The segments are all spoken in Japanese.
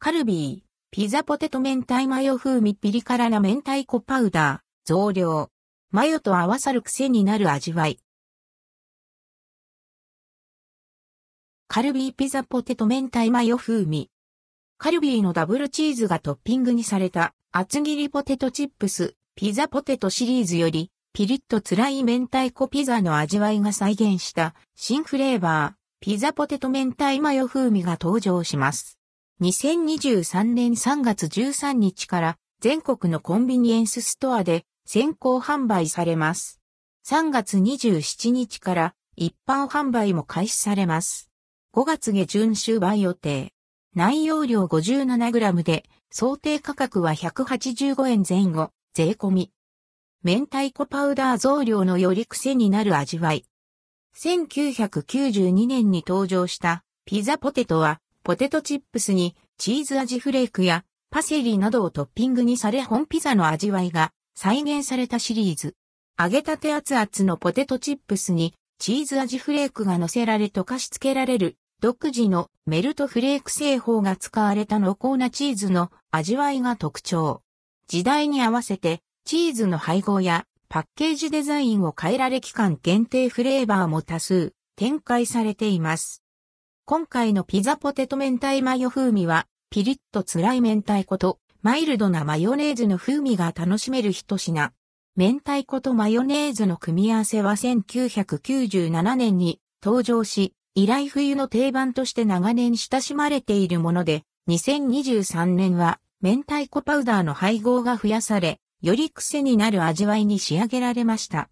カルビー、ピザポテト明太マヨ風味ピリ辛な明太子パウダー、増量。マヨと合わさる癖になる味わい。カルビーピザポテト明太マヨ風味。カルビーのダブルチーズがトッピングにされた厚切りポテトチップス、ピザポテトシリーズより、ピリッと辛い明太子ピザの味わいが再現した新フレーバー、ピザポテト明太マヨ風味が登場します。2023年3月13日から全国のコンビニエンスストアで先行販売されます。3月27日から一般販売も開始されます。5月下旬終売予定。内容量 57g で想定価格は185円前後、税込み。明太子パウダー増量のより癖になる味わい。1992年に登場したピザポテトはポテトチップスにチーズ味フレークやパセリなどをトッピングにされ本ピザの味わいが再現されたシリーズ。揚げたて熱々のポテトチップスにチーズ味フレークが乗せられ溶かし付けられる独自のメルトフレーク製法が使われた濃厚なチーズの味わいが特徴。時代に合わせてチーズの配合やパッケージデザインを変えられ期間限定フレーバーも多数展開されています。今回のピザポテト明太マヨ風味は、ピリッと辛い明太子とマイルドなマヨネーズの風味が楽しめる一品。明太子とマヨネーズの組み合わせは1997年に登場し、以来冬の定番として長年親しまれているもので、2023年は明太子パウダーの配合が増やされ、より癖になる味わいに仕上げられました。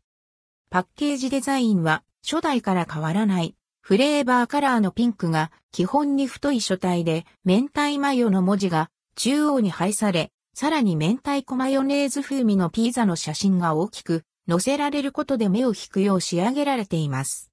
パッケージデザインは初代から変わらないフレーバーカラーのピンクが基本に太い書体で、明太マヨの文字が中央に配され、さらに明太子マヨネーズ風味のピザの写真が大きく載せられることで目を引くよう仕上げられています。